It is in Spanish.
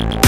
you